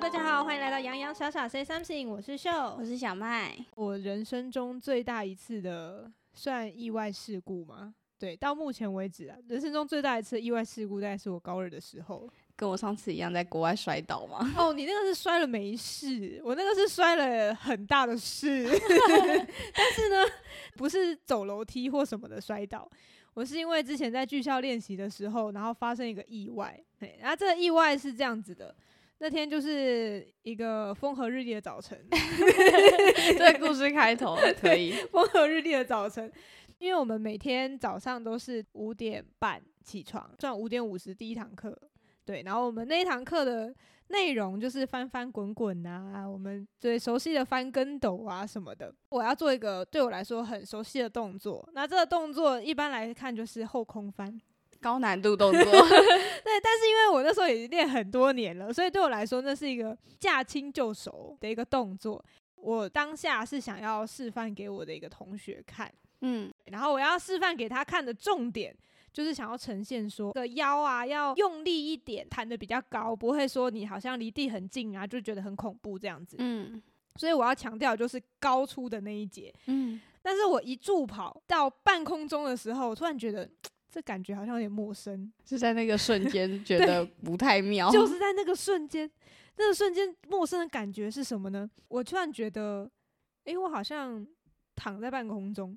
大家好，欢迎来到洋洋傻傻 say something，我是秀，我是小麦。我人生中最大一次的算意外事故吗？对，到目前为止啊，人生中最大一次意外事故，大概是我高二的时候，跟我上次一样，在国外摔倒吗？哦，你那个是摔了没事，我那个是摔了很大的事，但是呢，不是走楼梯或什么的摔倒。我是因为之前在剧校练习的时候，然后发生一个意外。对，然后这个意外是这样子的，那天就是一个风和日丽的早晨。这个故事开头可以。风和日丽的早晨，因为我们每天早上都是五点半起床，算五点五十第一堂课。对，然后我们那一堂课的。内容就是翻翻滚滚啊，我们最熟悉的翻跟斗啊什么的。我要做一个对我来说很熟悉的动作，那这个动作一般来看就是后空翻，高难度动作。对，但是因为我那时候已经练很多年了，所以对我来说那是一个驾轻就熟的一个动作。我当下是想要示范给我的一个同学看，嗯，然后我要示范给他看的重点。就是想要呈现说，这个腰啊要用力一点，弹得比较高，不会说你好像离地很近啊，就觉得很恐怖这样子。嗯，所以我要强调就是高出的那一节。嗯，但是我一助跑到半空中的时候，我突然觉得这感觉好像有点陌生，是在那个瞬间 觉得不太妙。就是 在那个瞬间，那个瞬间陌生的感觉是什么呢？我突然觉得，哎、欸，我好像躺在半空中。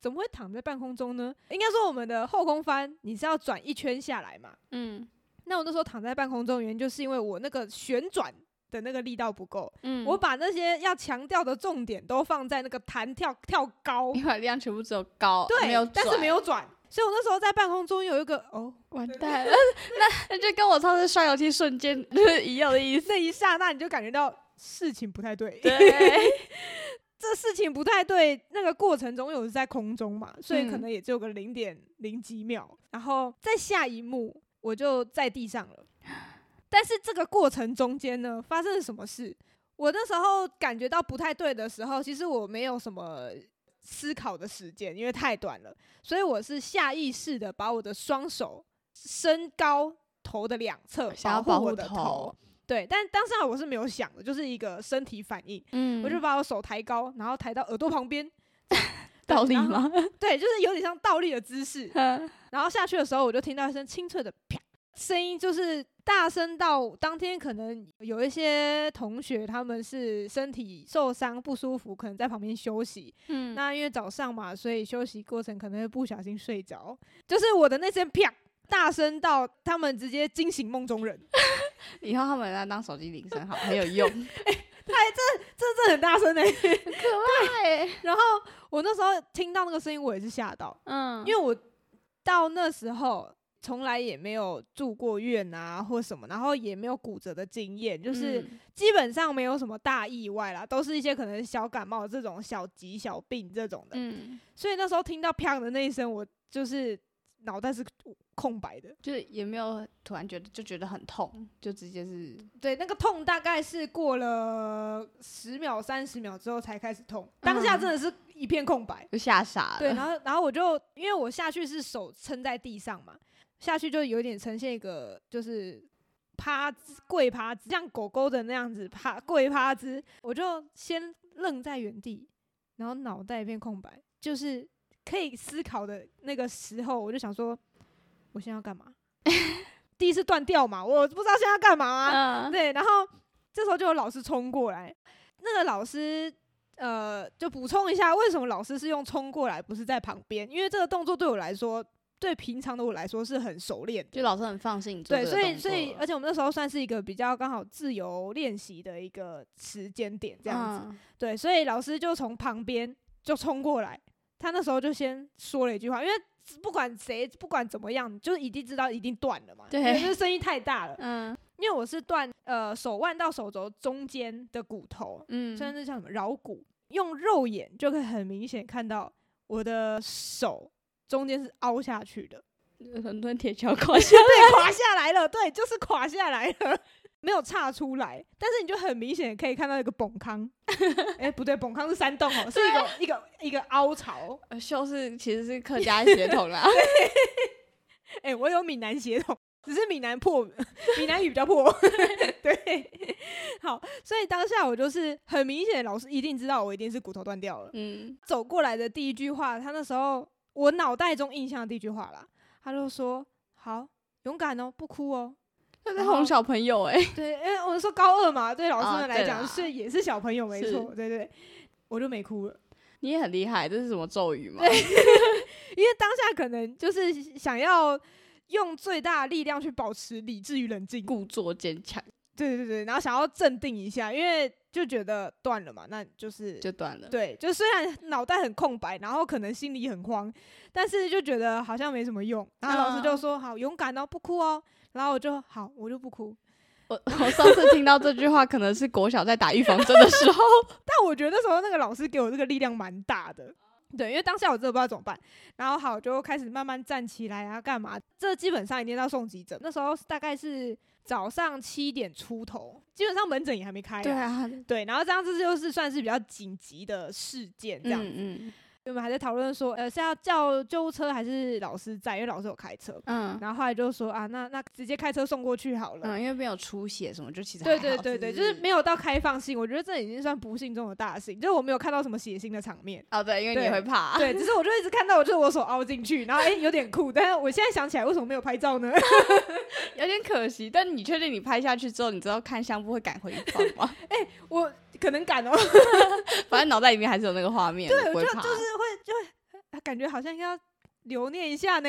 怎么会躺在半空中呢？应该说我们的后空翻，你是要转一圈下来嘛。嗯，那我那时候躺在半空中，原因就是因为我那个旋转的那个力道不够。嗯，我把那些要强调的重点都放在那个弹跳跳高，你把力量全部只有高，对，没有，但是没有转。所以我那时候在半空中有一个哦，完蛋了，那那就跟我上次摔楼梯瞬间就 是一样的意思。那一刹那你就感觉到事情不太对。对。这事情不太对，那个过程中有是在空中嘛，所以可能也只有个零点零几秒，嗯、然后在下一幕我就在地上了。但是这个过程中间呢，发生了什么事？我那时候感觉到不太对的时候，其实我没有什么思考的时间，因为太短了，所以我是下意识的把我的双手升高头的两侧，想要保护我的头。对，但当时我是没有想的，就是一个身体反应。嗯，我就把我手抬高，然后抬到耳朵旁边，倒立吗？对，就是有点像倒立的姿势。然后下去的时候，我就听到一声清脆的啪 声音，就是大声到当天可能有一些同学他们是身体受伤不舒服，可能在旁边休息。嗯，那因为早上嘛，所以休息过程可能会不小心睡着。就是我的那声啪。大声到他们直接惊醒梦中人，以后他们来当手机铃声，好很有用。哎、这这这很大声呢、欸，很可爱、欸。然后我那时候听到那个声音，我也是吓到，嗯，因为我到那时候从来也没有住过院啊或什么，然后也没有骨折的经验，就是基本上没有什么大意外啦，都是一些可能小感冒这种小疾小病这种的。嗯，所以那时候听到啪的那一声，我就是脑袋是。空白的，就是也没有突然觉得就觉得很痛，就直接是对那个痛大概是过了十秒三十秒之后才开始痛，当下真的是一片空白，就吓傻了。对，然后然后我就因为我下去是手撑在地上嘛，下去就有点呈现一个就是趴跪趴姿，像狗狗的那样子趴跪趴姿，我就先愣在原地，然后脑袋一片空白，就是可以思考的那个时候，我就想说。我现在要干嘛？第一次断掉嘛，我不知道现在要干嘛啊。Uh. 对，然后这时候就有老师冲过来，那个老师呃，就补充一下，为什么老师是用冲过来，不是在旁边？因为这个动作对我来说，对平常的我来说是很熟练，就老师很放心。对，所以所以，而且我们那时候算是一个比较刚好自由练习的一个时间点，这样子。Uh. 对，所以老师就从旁边就冲过来，他那时候就先说了一句话，因为。不管谁，不管怎么样，就已经知道一定断了嘛。对，因为声音太大了。嗯，因为我是断呃手腕到手肘中间的骨头，嗯，甚至像什么桡骨，用肉眼就可以很明显看到我的手中间是凹下去的，很多铁桥 垮下来，对，垮下来了，对，就是垮下来了。没有岔出来，但是你就很明显可以看到一个崩坑。哎、欸，不对，崩坑是山洞哦，是一个一个一个凹槽。呃，秀是其实是客 家血统啦。哎、欸，我有闽南血统，只是闽南破，闽南语比较破。对，好，所以当下我就是很明显，老师一定知道我一定是骨头断掉了。嗯，走过来的第一句话，他那时候我脑袋中印象的第一句话啦，他就说：“好，勇敢哦，不哭哦。”他在哄小朋友哎、欸，对，因为我说高二嘛，对老师们来讲、哦、是也是小朋友没错，对，对对，我就没哭了。你也很厉害，这是什么咒语吗？因为当下可能就是想要用最大的力量去保持理智与冷静，故作坚强。对对对，然后想要镇定一下，因为就觉得断了嘛，那就是就断了。对，就虽然脑袋很空白，然后可能心里很慌，但是就觉得好像没什么用。然后老师就说：“嗯、好，勇敢哦，不哭哦。”然后我就好，我就不哭。我我上次听到这句话，可能是国小在打预防针的时候，但我觉得那时候那个老师给我这个力量蛮大的。对，因为当下我真的不知道怎么办，然后好就开始慢慢站起来啊，干嘛？这基本上一定要送急诊。那时候大概是早上七点出头，基本上门诊也还没开啊。对啊，对，然后这样子就是算是比较紧急的事件，这样子。嗯嗯我们还在讨论说，呃，是要叫救护车还是老师在？因为老师有开车。嗯。然后后来就说啊，那那直接开车送过去好了。嗯，因为没有出血什么，就其实对对对对，就是没有到开放性。我觉得这已经算不幸中的大幸，就是我没有看到什么血腥的场面。哦，对，因为你会怕。对，只是我就一直看到，我就是我手凹进去，然后哎、欸，有点酷。但是我现在想起来，为什么没有拍照呢？有点可惜。但你确定你拍下去之后，你知道看相簿会赶回放吗？哎、欸，我可能敢哦。反正脑袋里面还是有那个画面。对，我就就是会就会。他感觉好像要留念一下呢，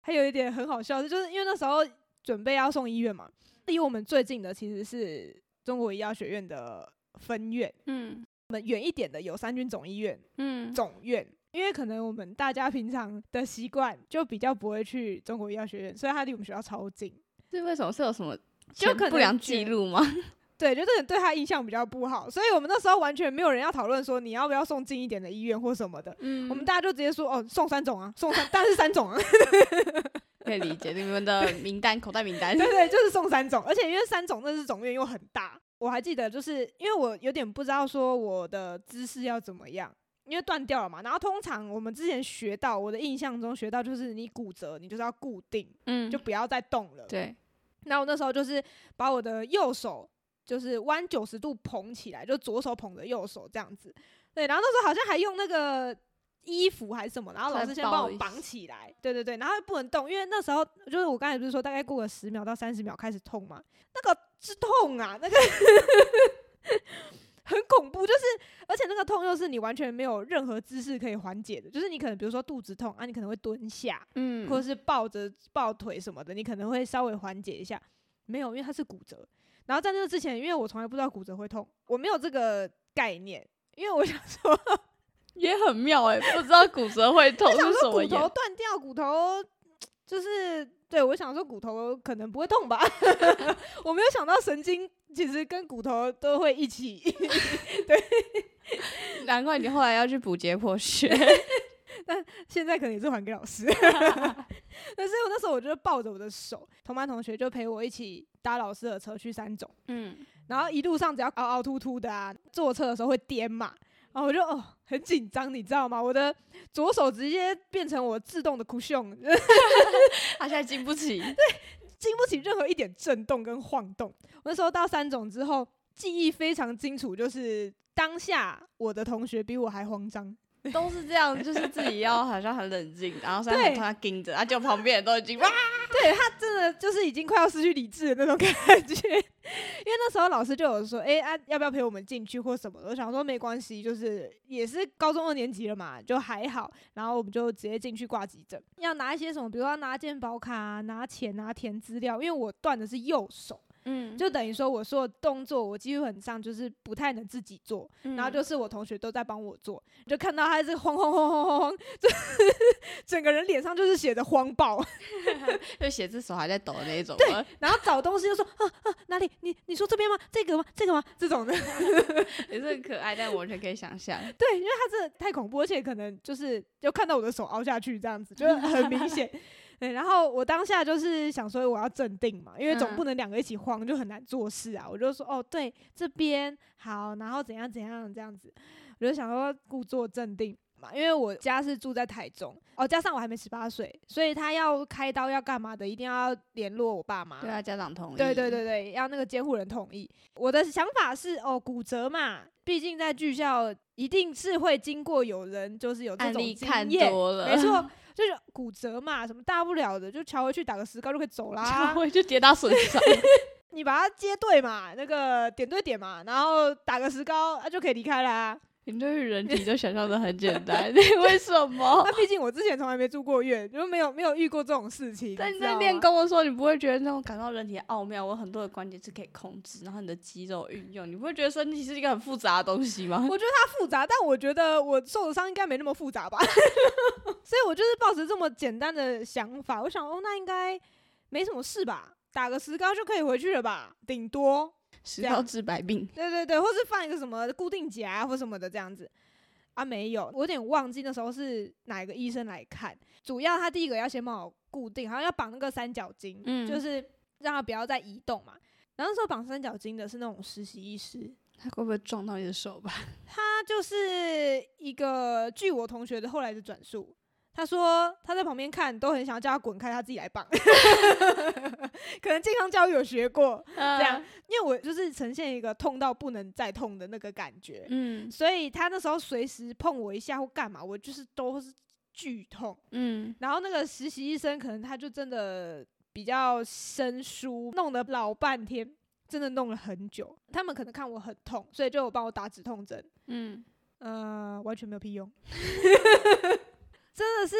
还有一点很好笑的，就是因为那时候准备要送医院嘛，离我们最近的其实是中国医药学院的分院，嗯，我们远一点的有三军总医院，嗯，总院，因为可能我们大家平常的习惯就比较不会去中国医药学院，所以它离我们学校超近。是为什么？是有什么就不良记录吗？对，就这个对他印象比较不好，所以我们那时候完全没有人要讨论说你要不要送近一点的医院或什么的。嗯，我们大家就直接说哦，送三种啊，送三，但是三种啊，可以理解你们的名单，口袋名单。对对，就是送三种，而且因为三种那是总院又很大，我还记得就是因为我有点不知道说我的姿势要怎么样，因为断掉了嘛。然后通常我们之前学到，我的印象中学到就是你骨折，你就是要固定，嗯，就不要再动了。对。那我那时候就是把我的右手。就是弯九十度捧起来，就左手捧着右手这样子，对，然后那时候好像还用那个衣服还是什么，然后老师先帮我绑起来，对对对，然后不能动，因为那时候就是我刚才不是说大概过个十秒到三十秒开始痛嘛，那个是痛啊，那个 很恐怖，就是而且那个痛又是你完全没有任何姿势可以缓解的，就是你可能比如说肚子痛啊，你可能会蹲下，嗯，或者是抱着抱腿什么的，你可能会稍微缓解一下，没有，因为它是骨折。然后在那之前，因为我从来不知道骨折会痛，我没有这个概念，因为我想说 也很妙哎、欸，不知道骨折会痛是什么。骨头断掉，骨头就是对我想说骨头可能不会痛吧，我没有想到神经其实跟骨头都会一起。对，难怪你后来要去补解剖学。但现在可能也是还给老师，但是我那时候我就抱着我的手，同班同学就陪我一起搭老师的车去三种，嗯，然后一路上只要凹凹凸凸的啊，坐车的时候会颠嘛，然后我就哦很紧张，你知道吗？我的左手直接变成我自动的 cushion，他现在经不起，对，经不起任何一点震动跟晃动。我那时候到三种之后，记忆非常清楚，就是当下我的同学比我还慌张。都是这样，就是自己要好像很冷静，然后在他盯着，他就旁边人都已经哇，对他真的就是已经快要失去理智的那种感觉。因为那时候老师就有说，哎、欸、啊，要不要陪我们进去或什么的？我想说没关系，就是也是高中二年级了嘛，就还好。然后我们就直接进去挂急诊，要拿一些什么，比如说拿健保卡、拿钱啊、填资料，因为我断的是右手。嗯，就等于说我说的动作，我基本上就是不太能自己做，嗯、然后就是我同学都在帮我做，就看到他是慌慌慌慌慌慌，就 整个人脸上就是写着慌爆，就写字手还在抖的那一种。对，然后找东西就说啊啊哪里？你你说这边吗？这个吗？这个吗？这种的 也是很可爱，但我完全可以想象。对，因为他真的太恐怖，而且可能就是就看到我的手凹下去这样子，就很明显。对，然后我当下就是想说我要镇定嘛，因为总不能两个一起慌，就很难做事啊。我就说哦，对，这边好，然后怎样怎样这样子，我就想说故作镇定。嘛，因为我家是住在台中，哦，加上我还没十八岁，所以他要开刀要干嘛的，一定要联络我爸妈。对啊，家长同意。对对对对，要那个监护人同意。我的想法是，哦，骨折嘛，毕竟在剧校一定是会经过有人就是有这种经验，没错，就是骨折嘛，什么大不了的，就敲回去打个石膏就可以走啦，乔回去跌打损伤。你把它接对嘛，那个点对点嘛，然后打个石膏啊，就可以离开啦。你对于人体就想象的很简单，你为什么？那毕竟我之前从来没住过院，就没有没有遇过这种事情。但你在练功的时候，你不会觉得那种感到人体的奥妙？我很多的关节是可以控制，然后你的肌肉运用，你不会觉得身体是一个很复杂的东西吗？我觉得它复杂，但我觉得我受的伤应该没那么复杂吧。所以我就是抱着这么简单的想法，我想哦，那应该没什么事吧。打个石膏就可以回去了吧，顶多石膏治百病。对对对，或是放一个什么固定夹或什么的这样子啊，没有，我有点忘记那时候是哪个医生来看。主要他第一个要先帮我固定，好像要绑那个三角巾，嗯，就是让他不要再移动嘛。然后那时候绑三角巾的是那种实习医师，他会不会撞到你的手吧？他就是一个，据我同学的后来的转述。他说他在旁边看，都很想要叫他滚开，他自己来绑。可能健康教育有学过这样，因为我就是呈现一个痛到不能再痛的那个感觉，嗯，所以他那时候随时碰我一下或干嘛，我就是都是剧痛，嗯。然后那个实习医生可能他就真的比较生疏，弄了老半天，真的弄了很久。他们可能看我很痛，所以就有帮我打止痛针，嗯，呃，完全没有屁用。真的是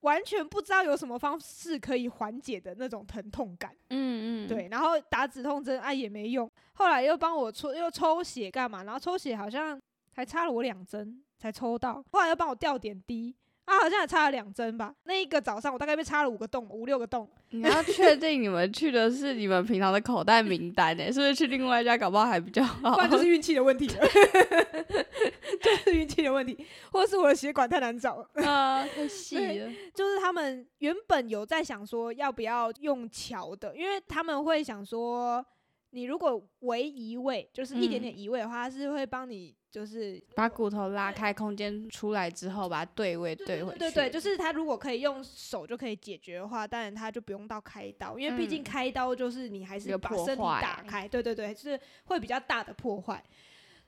完全不知道有什么方式可以缓解的那种疼痛感，嗯嗯，对，然后打止痛针啊也没用，后来又帮我抽又抽血干嘛，然后抽血好像还插了我两针才抽到，后来又帮我吊点滴。啊，好像也插了两针吧。那一个早上，我大概被插了五个洞，五六个洞。你要确定你们去的是你们平常的口袋名单呢？是不是去另外一家搞不好还比较好？不然就是运气的问题了，就是运气的问题，或是我的血管太难找啊，太细了。就是他们原本有在想说要不要用桥的，因为他们会想说，你如果微移位，就是一点点移位的话，他是会帮你。就是把骨头拉开空间出来之后，把它对位对回去。对对对，就是他如果可以用手就可以解决的话，当然他就不用到开刀，因为毕竟开刀就是你还是把身体打开。对对对，就是会比较大的破坏。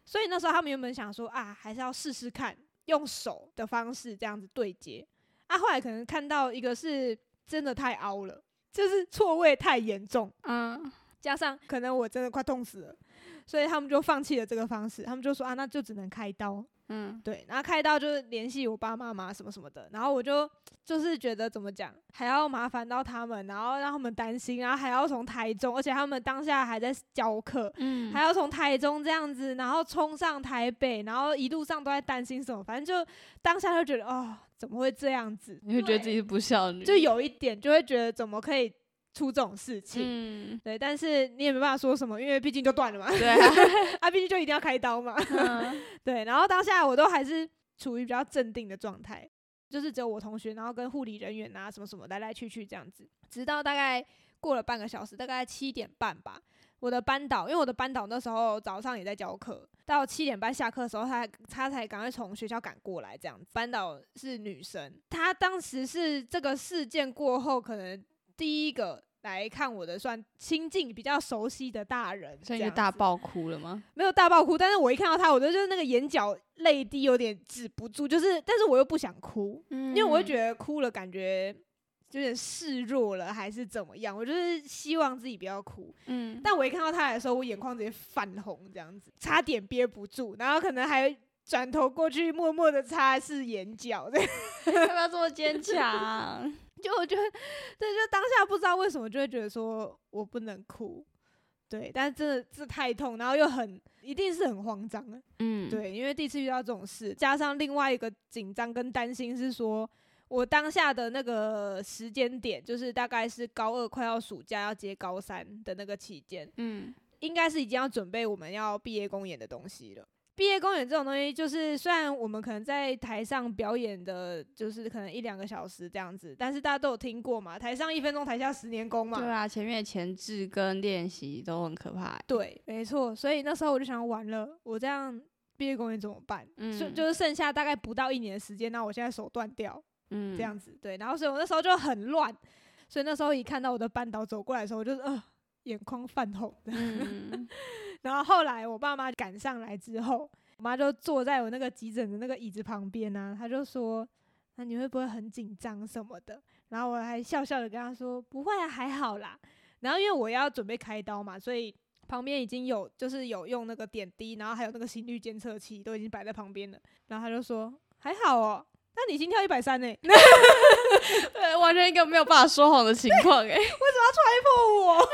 所以那时候他们原本想说啊，还是要试试看用手的方式这样子对接。啊，后来可能看到一个是真的太凹了，就是错位太严重，嗯，加上可能我真的快痛死了。所以他们就放弃了这个方式，他们就说啊，那就只能开刀。嗯，对，然后开刀就是联系我爸妈妈什么什么的，然后我就就是觉得怎么讲，还要麻烦到他们，然后让他们担心，然后还要从台中，而且他们当下还在教课，嗯，还要从台中这样子，然后冲上台北，然后一路上都在担心什么，反正就当下就觉得哦，怎么会这样子？你会觉得自己是不孝女，就有一点就会觉得怎么可以。出这种事情，嗯，对，但是你也没办法说什么，因为毕竟就断了嘛，对啊，啊，毕竟就一定要开刀嘛，嗯、对，然后当下我都还是处于比较镇定的状态，就是只有我同学，然后跟护理人员啊什么什么来来去去这样子，直到大概过了半个小时，大概七点半吧，我的班导，因为我的班导那时候早上也在教课，到七点半下课的时候，他他才赶快从学校赶过来这样子，班导是女生，她当时是这个事件过后可能。第一个来看我的算亲近比较熟悉的大人，所以就大爆哭了吗？没有大爆哭，但是我一看到他，我就就是那个眼角泪滴有点止不住，就是但是我又不想哭，嗯、因为我会觉得哭了感觉有点示弱了，还是怎么样？我就是希望自己不要哭，嗯，但我一看到他的时候，我眼眶直接泛红，这样子差点憋不住，然后可能还转头过去默默的擦拭眼角，要不要这么坚强？就我觉得，对，就当下不知道为什么就会觉得说我不能哭，对，但是真的这太痛，然后又很一定是很慌张，嗯，对，因为第一次遇到这种事，加上另外一个紧张跟担心是说，我当下的那个时间点，就是大概是高二快要暑假要接高三的那个期间，嗯，应该是已经要准备我们要毕业公演的东西了。毕业公演这种东西，就是虽然我们可能在台上表演的，就是可能一两个小时这样子，但是大家都有听过嘛，台上一分钟，台下十年功嘛。对啊，前面的前置跟练习都很可怕。对，没错。所以那时候我就想，完了，我这样毕业公演怎么办？嗯，就就是剩下大概不到一年的时间，那我现在手断掉，嗯，这样子对。然后所以我那时候就很乱，所以那时候一看到我的班导走过来的时候，我就呃眼眶泛红。嗯，然后后来我爸妈赶上来之后，我妈就坐在我那个急诊的那个椅子旁边啊，她就说：“那你会不会很紧张什么的？”然后我还笑笑的跟她说：“不会啊，还好啦。”然后因为我要准备开刀嘛，所以。旁边已经有，就是有用那个点滴，然后还有那个心率监测器，都已经摆在旁边了。然后她就说：“还好哦，那你心跳一百三呢？” 对，完全一个没有办法说谎的情况哎、欸！为什么要戳破我？为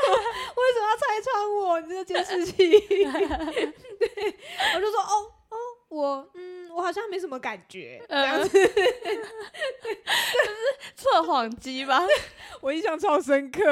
什么要拆穿我？你这个监视器？对，我就说：“哦哦，我嗯，我好像没什么感觉。”这样子，就是测谎机吧？我印象超深刻，因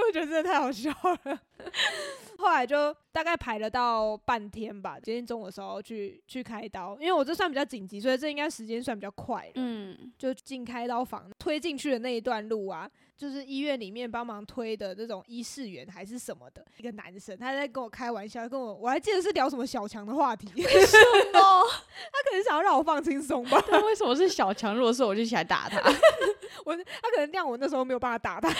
为我觉得真的太好笑了。后来就大概排了到半天吧，今天中午的时候去去开刀，因为我这算比较紧急，所以这应该时间算比较快。嗯，就进开刀房推进去的那一段路啊，就是医院里面帮忙推的那种医事员还是什么的一个男生，他在跟我开玩笑，跟我我还记得是聊什么小强的话题，为什么？他可能想要让我放轻松吧？他为什么是小强？如果是我就起来打他，我他可能这样，我那时候没有办法打他。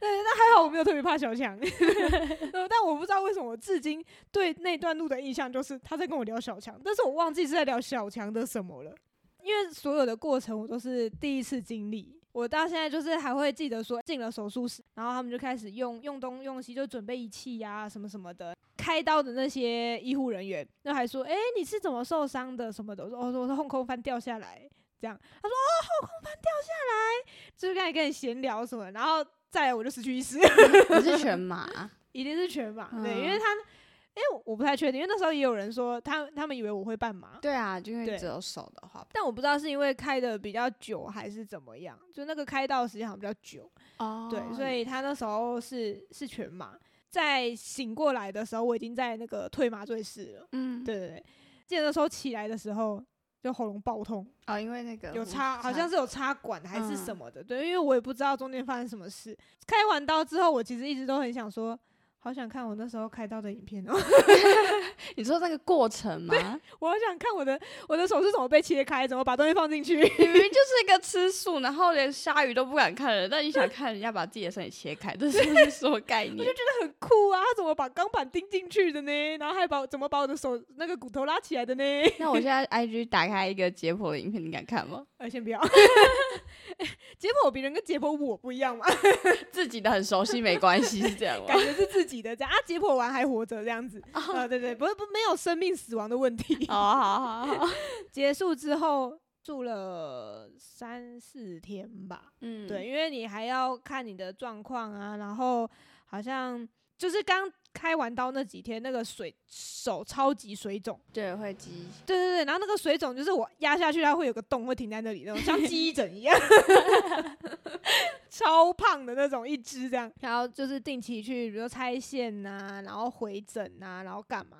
对，那还好我没有特别怕小强，但我不知道为什么我至今对那段路的印象就是他在跟我聊小强，但是我忘记是在聊小强的什么了，因为所有的过程我都是第一次经历，我到现在就是还会记得说进了手术室，然后他们就开始用用东用西，就准备仪器呀什么什么的，开刀的那些医护人员，那还说，哎、欸，你是怎么受伤的什么的，我说，我说我是后空翻掉下来。这样，他说哦，后空翻掉下来，就是开始跟你闲聊什么，然后再来我就失去意识。你是全 麻？一定是全麻，嗯、对，因为他，因为我不太确定，因为那时候也有人说他他们以为我会半麻。对啊，就因为只有手的话，但我不知道是因为开的比较久还是怎么样，就那个开刀时间好像比较久。哦，对，所以他那时候是是全麻，在醒过来的时候，我已经在那个退麻醉室了。嗯，对对对，记得那时候起来的时候。就喉咙爆痛哦，因为那个有插，好像是有插管还是什么的，嗯、对，因为我也不知道中间发生什么事。开完刀之后，我其实一直都很想说。好想看我那时候开刀的影片哦！你说那个过程吗？我好想看我的我的手是怎么被切开，怎么把东西放进去。明明就是一个吃素，然后连鲨鱼都不敢看的人，但你想看人家把自己的身体切开，这是什么概念？我就觉得很酷啊！他怎么把钢板钉进去的呢？然后还把怎么把我的手那个骨头拉起来的呢？那我现在 IG 打开一个解剖的影片，你敢看吗？呃，先不要。解剖别人跟解剖我不一样嘛？自己的很熟悉没关系，是这样吗？感觉是自己的这样啊，解剖完还活着这样子 啊、oh. 呃？对对，不是不没有生命死亡的问题。哦，好好好。结束之后住了三四天吧。嗯，对，因为你还要看你的状况啊，然后好像就是刚。开完刀那几天，那个水手超级水肿，对，会积。对对对，然后那个水肿就是我压下去，它会有个洞，会停在那里，那种像 鸡疹一样，超胖的那种一只这样。然后就是定期去，比如说拆线呐、啊，然后回诊呐、啊，然后干嘛？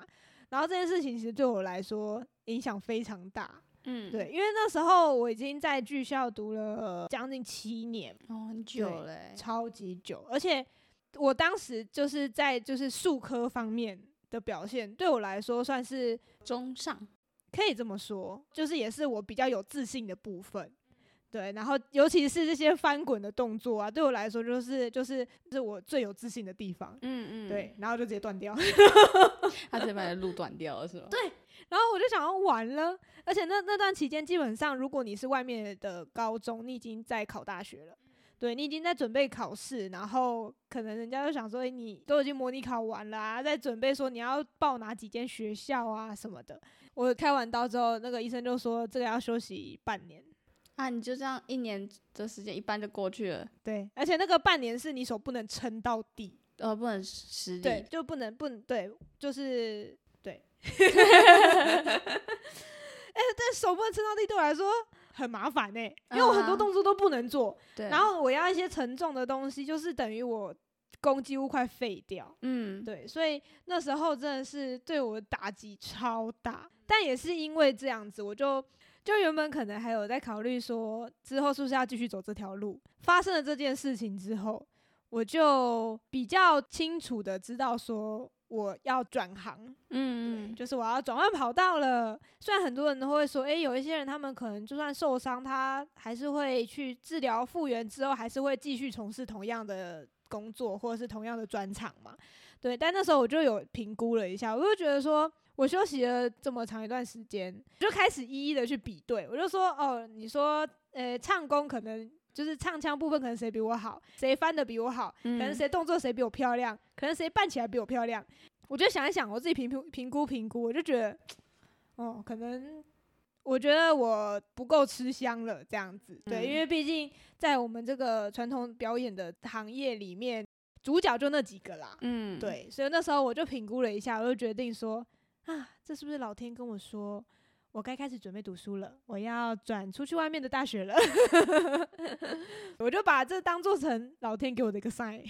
然后这件事情其实对我来说影响非常大。嗯，对，因为那时候我已经在剧校读了将近七年，哦，很久嘞，超级久，而且。我当时就是在就是数科方面的表现，对我来说算是中上，可以这么说，就是也是我比较有自信的部分。对，然后尤其是这些翻滚的动作啊，对我来说就是就是是我最有自信的地方。嗯嗯，对，然后就直接断掉，他直接把你的路断掉了是吗？对，然后我就想要完了，而且那那段期间基本上，如果你是外面的高中，你已经在考大学了。对，你已经在准备考试，然后可能人家就想说，欸，你都已经模拟考完了啊，在准备说你要报哪几间学校啊什么的。我开完刀之后，那个医生就说这个要休息半年啊，你就这样一年的时间一般就过去了。对，而且那个半年是你手不能撑到底，呃，不能施力，对，就不能不能对，就是对。哎，但手不能撑到地对我来说。很麻烦呢、欸，因为我很多动作都不能做，对，然后我要一些沉重的东西，就是等于我弓几乎快废掉，嗯，对，所以那时候真的是对我的打击超大，但也是因为这样子，我就就原本可能还有在考虑说之后是不是要继续走这条路。发生了这件事情之后，我就比较清楚的知道说我要转行，嗯，就是我要转换跑道了。虽然很多人都会说，诶、欸，有一些人他们可能就算受伤，他还是会去治疗复原之后，还是会继续从事同样的工作或者是同样的专长嘛。对，但那时候我就有评估了一下，我就觉得说，我休息了这么长一段时间，就开始一一的去比对。我就说，哦，你说，呃，唱功可能。就是唱腔部分，可能谁比我好，谁翻的比我好，可能谁动作谁比我漂亮，可能谁扮起来比我漂亮。我就想一想，我自己评评评估评估，我就觉得，哦，可能我觉得我不够吃香了，这样子。对，因为毕竟在我们这个传统表演的行业里面，主角就那几个啦。嗯，对，所以那时候我就评估了一下，我就决定说，啊，这是不是老天跟我说？我该开始准备读书了，我要转出去外面的大学了，我就把这当做成老天给我的一个 sign。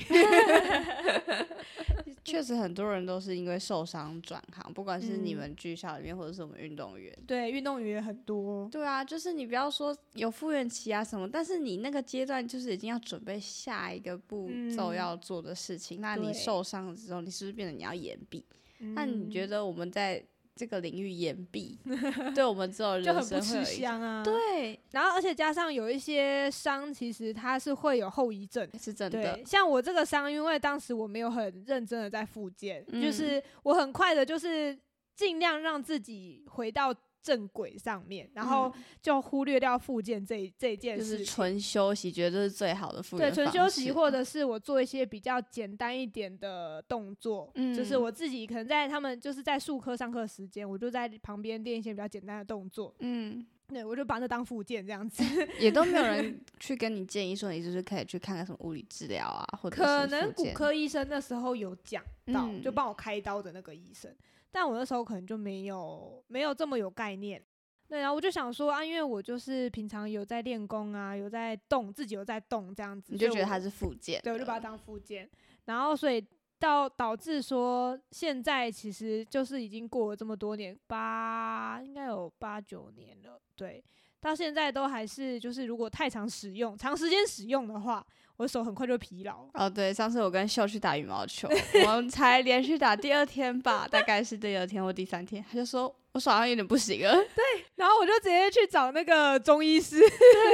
确实，很多人都是因为受伤转行，不管是你们剧校里面，或者是我们运动员。对，运动员也很多。对啊，就是你不要说有复原期啊什么，但是你那个阶段就是已经要准备下一个步骤要做的事情。嗯、那你受伤了之后，你是不是变得你要延毕？嗯、那你觉得我们在？这个领域延毕，对我们这种人生会有一香啊。对，然后而且加上有一些伤，其实它是会有后遗症，是真的。像我这个伤，因为当时我没有很认真的在复健，嗯、就是我很快的，就是尽量让自己回到。正轨上面，然后就忽略掉复健这这件事，就是纯休息，觉得这是最好的复健。对，纯休息，或者是我做一些比较简单一点的动作，嗯，就是我自己可能在他们就是在术科上课时间，我就在旁边练一些比较简单的动作，嗯，对，我就把它当附件这样子，也都没有人 去跟你建议说你就是可以去看看什么物理治疗啊，或者可能骨科医生那时候有讲到，嗯，就帮我开刀的那个医生。但我那时候可能就没有没有这么有概念，对，然后我就想说啊，因为我就是平常有在练功啊，有在动，自己有在动这样子，你就觉得它是附件，对，我就把它当附件，然后所以到导致说现在其实就是已经过了这么多年，八应该有八九年了，对，到现在都还是就是如果太常使用，长时间使用的话。我手很快就疲劳哦。对，上次我跟秀去打羽毛球，我们才连续打第二天吧，大概是第二天或第三天，他就说我手上有点不行了。对，然后我就直接去找那个中医师，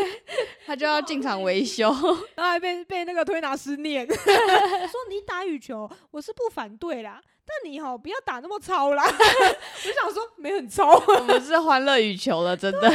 他就要进场维修，然后还被被那个推拿师念，说你打羽球我是不反对啦，但你好不要打那么糙啦。我就想说没很糙，我们是欢乐羽球了，真的。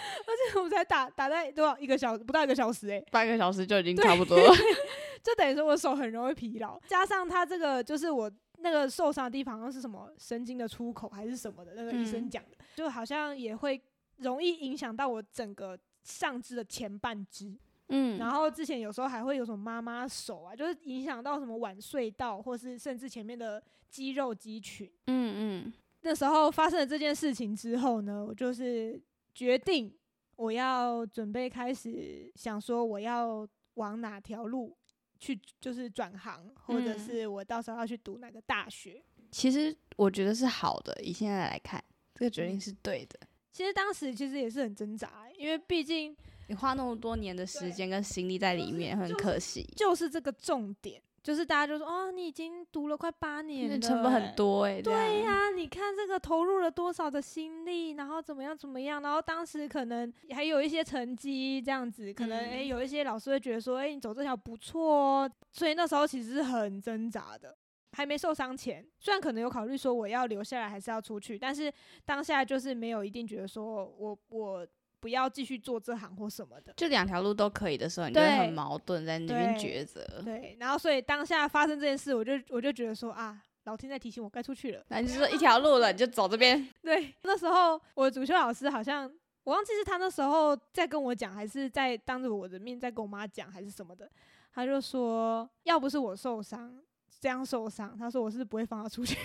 而且我们才打打在多少一个小时，不到一个小时诶、欸，半个小时就已经差不多了。就等于说我手很容易疲劳，加上他这个就是我那个受伤的地方，好像是什么神经的出口还是什么的，那个医生讲的，嗯、就好像也会容易影响到我整个上肢的前半肢。嗯，然后之前有时候还会有什么妈妈手啊，就是影响到什么晚睡到，或是甚至前面的肌肉肌群。嗯嗯，那时候发生了这件事情之后呢，我就是。决定我要准备开始想说我要往哪条路去，就是转行，或者是我到时候要去读哪个大学。其实我觉得是好的，以现在来看，这个决定是对的。其实当时其实也是很挣扎，因为毕竟你花那么多年的时间跟心力在里面，很可惜。就是这个重点。就是大家就说哦，你已经读了快八年了，成本很多哎、欸。对呀、啊，你看这个投入了多少的心力，然后怎么样怎么样，然后当时可能还有一些成绩这样子，可能诶、欸，有一些老师会觉得说，诶、欸，你走这条不错哦。所以那时候其实是很挣扎的，还没受伤前，虽然可能有考虑说我要留下来还是要出去，但是当下就是没有一定觉得说我我。不要继续做这行或什么的，就两条路都可以的时候，你就会很矛盾在那边抉择。对，然后所以当下发生这件事，我就我就觉得说啊，老天在提醒我该出去了。那你就说一条路了，你就走这边。对，那时候我的主修老师好像我忘记是他那时候在跟我讲，还是在当着我的面在跟我妈讲，还是什么的。他就说，要不是我受伤，这样受伤，他说我是不会放他出去。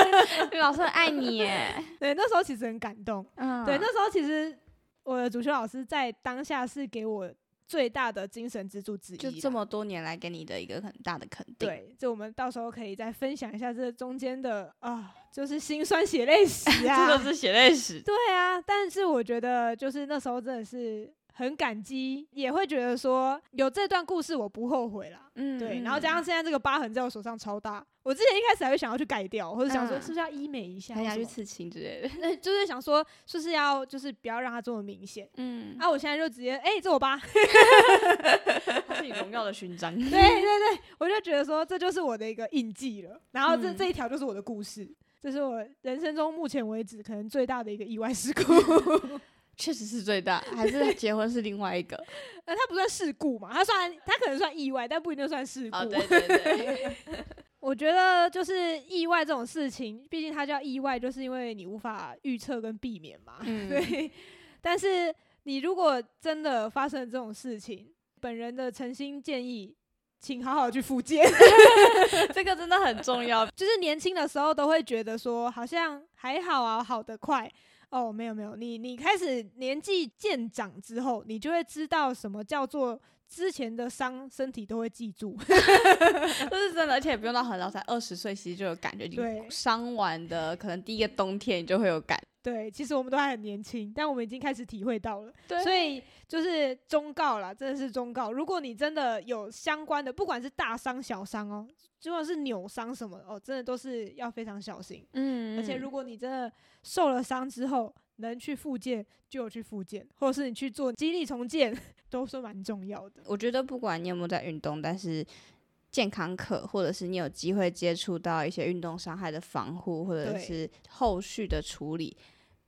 老师很爱你耶。对，那时候其实很感动。嗯，对，那时候其实。我的主修老师在当下是给我最大的精神支柱之一，就这么多年来给你的一个很大的肯定。对，就我们到时候可以再分享一下这中间的啊，就是辛酸血泪史啊，真的是血泪史。对啊，但是我觉得就是那时候真的是很感激，也会觉得说有这段故事我不后悔啦。嗯，对。然后加上现在这个疤痕在我手上超大，我之前一开始还会想要去改掉，或者想说是不是要医美一下，还想去刺青之类的。那 就是想说是不是要就是不要让它这么明显。嗯。啊，我现在就直接哎、欸，这我疤，它是你荣耀的勋章。对对对，我就觉得说这就是我的一个印记了。然后这、嗯、这一条就是我的故事。这是我人生中目前为止可能最大的一个意外事故，确实是最大，还是结婚是另外一个？那，他不算事故嘛，他算他可能算意外，但不一定算事故。哦，对对对，我觉得就是意外这种事情，毕竟它叫意外，就是因为你无法预测跟避免嘛。嗯，对。但是你如果真的发生这种事情，本人的诚心建议。请好好去复健，这个真的很重要。就是年轻的时候都会觉得说，好像还好啊，好得快。哦，没有没有，你你开始年纪渐长之后，你就会知道什么叫做之前的伤，身体都会记住。这是真的，而且也不用到很老，才二十岁，其实就有感觉。对，伤完的可能第一个冬天你就会有感。对，其实我们都还很年轻，但我们已经开始体会到了。对，所以就是忠告啦，真的是忠告。如果你真的有相关的，不管是大伤小伤哦，就算是扭伤什么哦，真的都是要非常小心。嗯，而且如果你真的受了伤之后，能去复健就去复健，或者是你去做肌力重建，都是蛮重要的。我觉得不管你有没有在运动，但是健康课，或者是你有机会接触到一些运动伤害的防护，或者是后续的处理。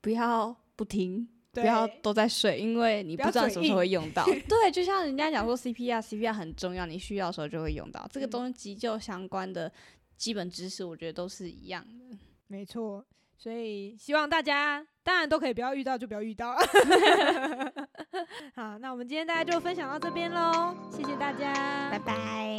不要不听，不要都在睡，因为你不知道什么时候会用到。对，就像人家讲说 CPR，CPR 很重要，你需要的时候就会用到。这个东西急救相关的基本知识，我觉得都是一样的。没错，所以希望大家当然都可以不要遇到就不要遇到。好，那我们今天大家就分享到这边喽，谢谢大家，拜拜。